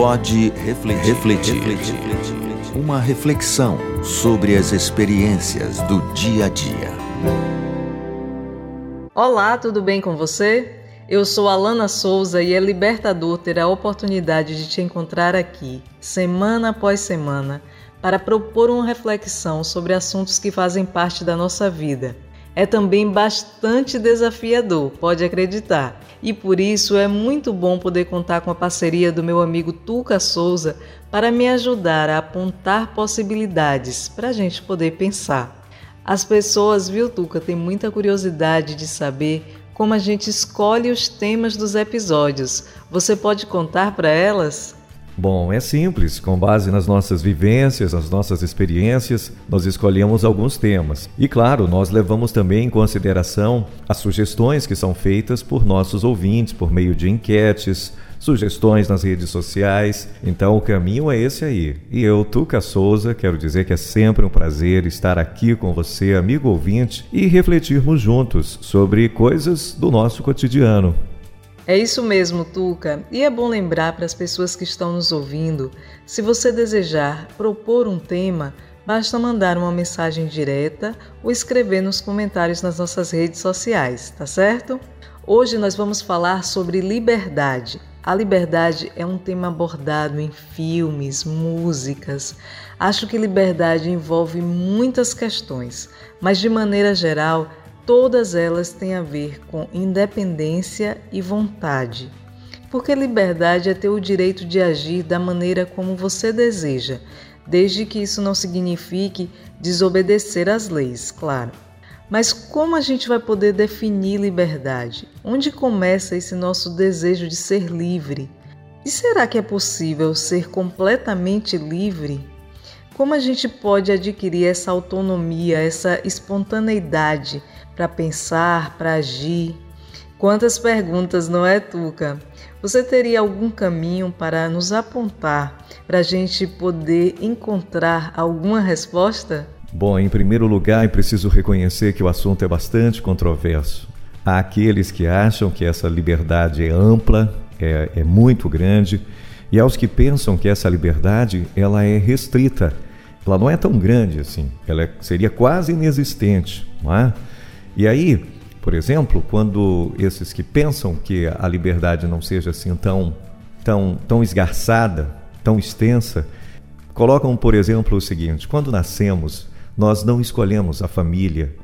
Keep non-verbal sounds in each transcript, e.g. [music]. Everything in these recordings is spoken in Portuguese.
Pode refletir, refletir, refletir. Uma reflexão sobre as experiências do dia a dia. Olá, tudo bem com você? Eu sou Alana Souza e é libertador ter a oportunidade de te encontrar aqui, semana após semana, para propor uma reflexão sobre assuntos que fazem parte da nossa vida. É também bastante desafiador, pode acreditar, e por isso é muito bom poder contar com a parceria do meu amigo Tuca Souza para me ajudar a apontar possibilidades para a gente poder pensar. As pessoas, viu, Tuca, têm muita curiosidade de saber como a gente escolhe os temas dos episódios. Você pode contar para elas? Bom, é simples. Com base nas nossas vivências, nas nossas experiências, nós escolhemos alguns temas. E claro, nós levamos também em consideração as sugestões que são feitas por nossos ouvintes por meio de enquetes, sugestões nas redes sociais. Então o caminho é esse aí. E eu, Tuca Souza, quero dizer que é sempre um prazer estar aqui com você, amigo ouvinte, e refletirmos juntos sobre coisas do nosso cotidiano. É isso mesmo, Tuca. E é bom lembrar para as pessoas que estão nos ouvindo: se você desejar propor um tema, basta mandar uma mensagem direta ou escrever nos comentários nas nossas redes sociais, tá certo? Hoje nós vamos falar sobre liberdade. A liberdade é um tema abordado em filmes, músicas. Acho que liberdade envolve muitas questões, mas de maneira geral, todas elas têm a ver com independência e vontade. Porque liberdade é ter o direito de agir da maneira como você deseja, desde que isso não signifique desobedecer às leis, claro. Mas como a gente vai poder definir liberdade? Onde começa esse nosso desejo de ser livre? E será que é possível ser completamente livre? Como a gente pode adquirir essa autonomia, essa espontaneidade para pensar, para agir? Quantas perguntas, não é, Tuca? Você teria algum caminho para nos apontar para a gente poder encontrar alguma resposta? Bom, em primeiro lugar, preciso reconhecer que o assunto é bastante controverso. Há aqueles que acham que essa liberdade é ampla, é, é muito grande, e aos que pensam que essa liberdade ela é restrita. Ela não é tão grande assim, ela é, seria quase inexistente, não é? E aí, por exemplo, quando esses que pensam que a liberdade não seja assim tão, tão, tão esgarçada, tão extensa, colocam, por exemplo, o seguinte: quando nascemos, nós não escolhemos a família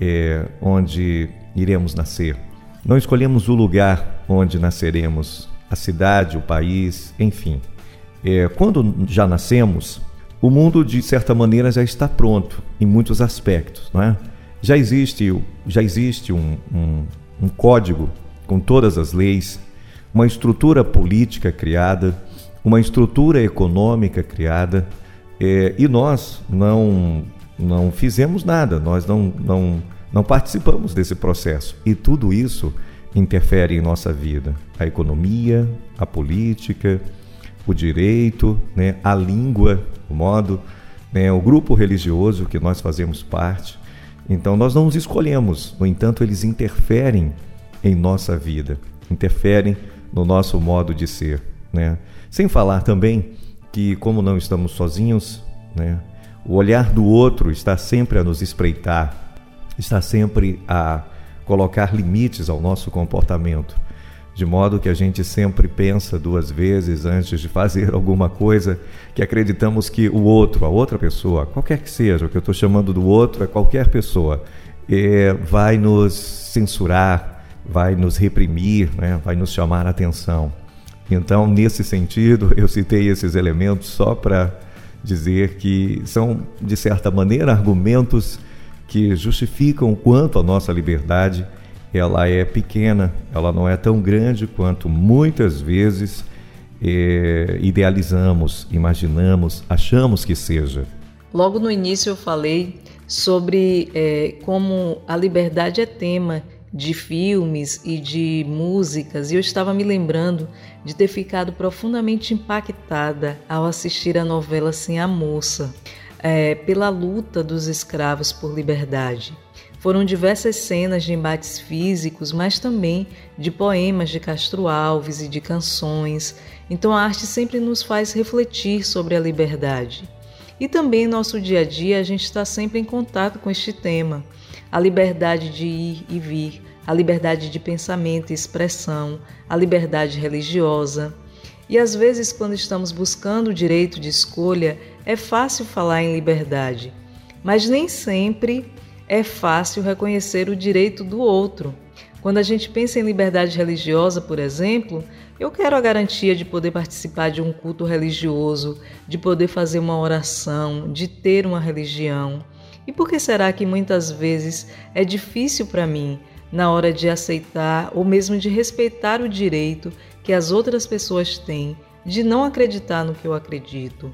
é, onde iremos nascer. Não escolhemos o lugar onde nasceremos, a cidade, o país, enfim. É, quando já nascemos, o mundo, de certa maneira, já está pronto em muitos aspectos. Não é? Já existe, já existe um, um, um código com todas as leis, uma estrutura política criada, uma estrutura econômica criada, é, e nós não não fizemos nada, nós não, não, não participamos desse processo. E tudo isso interfere em nossa vida. A economia, a política, o direito, né, a língua, o modo, né, o grupo religioso que nós fazemos parte. Então nós não os escolhemos, no entanto, eles interferem em nossa vida, interferem no nosso modo de ser. Né? Sem falar também que, como não estamos sozinhos, né, o olhar do outro está sempre a nos espreitar, está sempre a colocar limites ao nosso comportamento, de modo que a gente sempre pensa duas vezes antes de fazer [laughs] alguma coisa que acreditamos que o outro, a outra pessoa, qualquer que seja, o que eu estou chamando do outro é qualquer pessoa, é, vai nos censurar, vai nos reprimir, né, vai nos chamar a atenção. Então, nesse sentido, [laughs] eu citei esses elementos só para dizer que são, de certa maneira, argumentos que justificam o quanto a nossa liberdade ela é pequena, ela não é tão grande quanto muitas vezes é, idealizamos, imaginamos, achamos que seja. Logo no início eu falei sobre é, como a liberdade é tema de filmes e de músicas, e eu estava me lembrando de ter ficado profundamente impactada ao assistir a novela Sem a Moça, é, pela luta dos escravos por liberdade. Foram diversas cenas de embates físicos, mas também de poemas de Castro Alves e de canções. Então a arte sempre nos faz refletir sobre a liberdade. E também em nosso dia a dia a gente está sempre em contato com este tema: a liberdade de ir e vir, a liberdade de pensamento e expressão, a liberdade religiosa. E às vezes, quando estamos buscando o direito de escolha, é fácil falar em liberdade, mas nem sempre é fácil reconhecer o direito do outro. Quando a gente pensa em liberdade religiosa, por exemplo, eu quero a garantia de poder participar de um culto religioso, de poder fazer uma oração, de ter uma religião. E por que será que muitas vezes é difícil para mim na hora de aceitar ou mesmo de respeitar o direito que as outras pessoas têm de não acreditar no que eu acredito,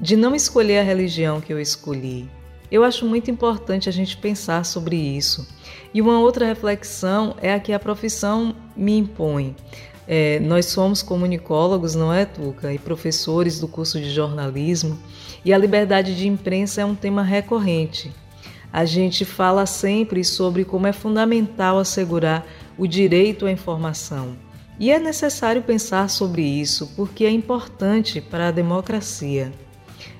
de não escolher a religião que eu escolhi. Eu acho muito importante a gente pensar sobre isso. E uma outra reflexão é a que a profissão me impõe. É, nós somos comunicólogos, não é, Tuca? E professores do curso de jornalismo, e a liberdade de imprensa é um tema recorrente. A gente fala sempre sobre como é fundamental assegurar o direito à informação. E é necessário pensar sobre isso porque é importante para a democracia.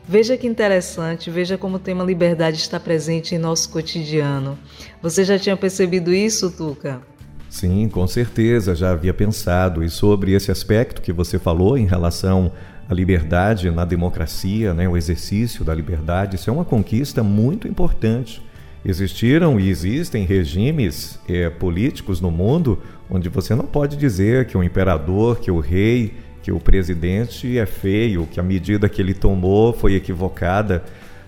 Veja que interessante, veja como o tema liberdade está presente em nosso cotidiano. Você já tinha percebido isso, Tuca? Sim, com certeza, já havia pensado. E sobre esse aspecto que você falou em relação à liberdade na democracia, né, o exercício da liberdade, isso é uma conquista muito importante. Existiram e existem regimes é, políticos no mundo onde você não pode dizer que o imperador, que o rei, que o presidente é feio, que a medida que ele tomou foi equivocada,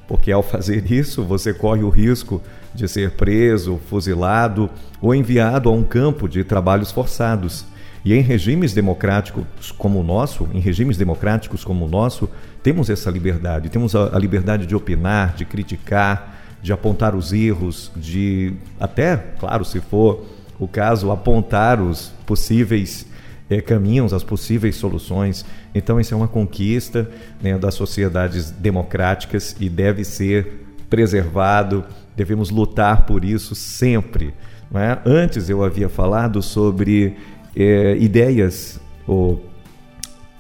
porque ao fazer isso você corre o risco de ser preso, fuzilado ou enviado a um campo de trabalhos forçados. E em regimes democráticos como o nosso, em regimes democráticos como o nosso, temos essa liberdade, temos a, a liberdade de opinar, de criticar, de apontar os erros, de até, claro, se for o caso, apontar os possíveis é, caminhos, as possíveis soluções. Então, isso é uma conquista né, das sociedades democráticas e deve ser preservado. Devemos lutar por isso sempre. É? Antes eu havia falado sobre é, ideias ou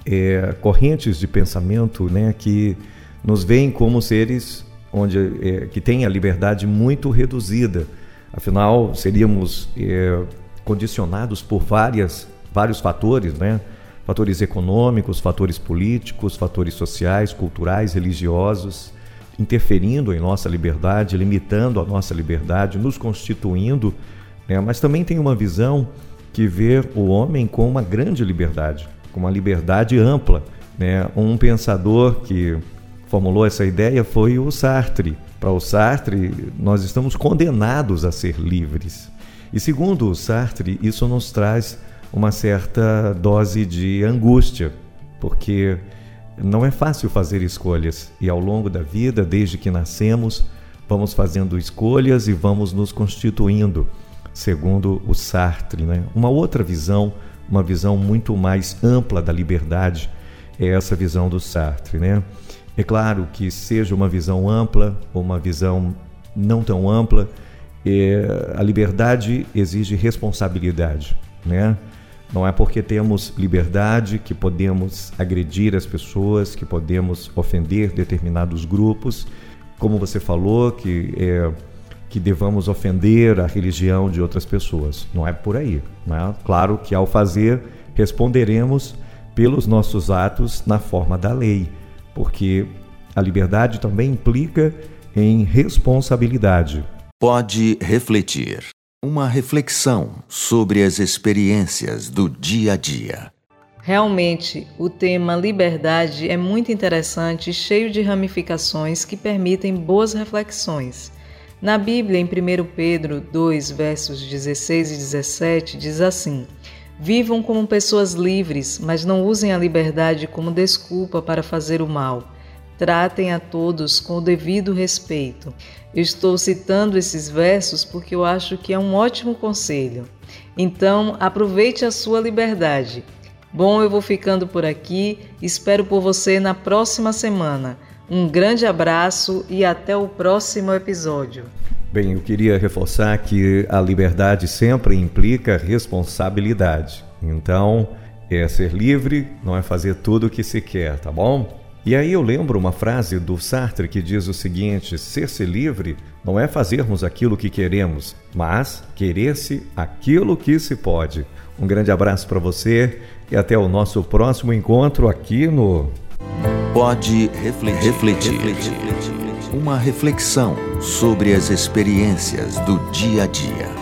é, correntes de pensamento né, que nos veem como seres onde é, que têm a liberdade muito reduzida. Afinal, seríamos é, condicionados por várias, vários fatores, né? fatores econômicos, fatores políticos, fatores sociais, culturais, religiosos, interferindo em nossa liberdade, limitando a nossa liberdade, nos constituindo, né? mas também tem uma visão que vê o homem com uma grande liberdade, com uma liberdade ampla. Né? Um pensador que formulou essa ideia foi o Sartre. Para o Sartre, nós estamos condenados a ser livres. E segundo o Sartre, isso nos traz uma certa dose de angústia, porque não é fácil fazer escolhas e ao longo da vida, desde que nascemos, vamos fazendo escolhas e vamos nos constituindo, segundo o Sartre. Né? Uma outra visão, uma visão muito mais ampla da liberdade, é essa visão do Sartre. Né? É claro que seja uma visão ampla ou uma visão não tão ampla, é, a liberdade exige responsabilidade, né? Não é porque temos liberdade que podemos agredir as pessoas, que podemos ofender determinados grupos, como você falou, que é, que devamos ofender a religião de outras pessoas. Não é por aí. Né? Claro que ao fazer responderemos pelos nossos atos na forma da lei porque a liberdade também implica em responsabilidade. Pode refletir. Uma reflexão sobre as experiências do dia a dia. Realmente, o tema liberdade é muito interessante e cheio de ramificações que permitem boas reflexões. Na Bíblia, em 1 Pedro 2, versos 16 e 17, diz assim: Vivam como pessoas livres, mas não usem a liberdade como desculpa para fazer o mal. Tratem a todos com o devido respeito. Eu estou citando esses versos porque eu acho que é um ótimo conselho. Então, aproveite a sua liberdade. Bom, eu vou ficando por aqui. Espero por você na próxima semana. Um grande abraço e até o próximo episódio. Bem, eu queria reforçar que a liberdade sempre implica responsabilidade. Então, É ser livre, não é fazer tudo o que se quer, tá bom? E aí eu lembro uma frase do Sartre que diz o seguinte: ser-se livre não é fazermos aquilo que queremos, mas querer-se aquilo que se pode. Um grande abraço para você e até o nosso próximo encontro aqui no Pode refletir. refletir. Uma reflexão sobre as experiências do dia a dia.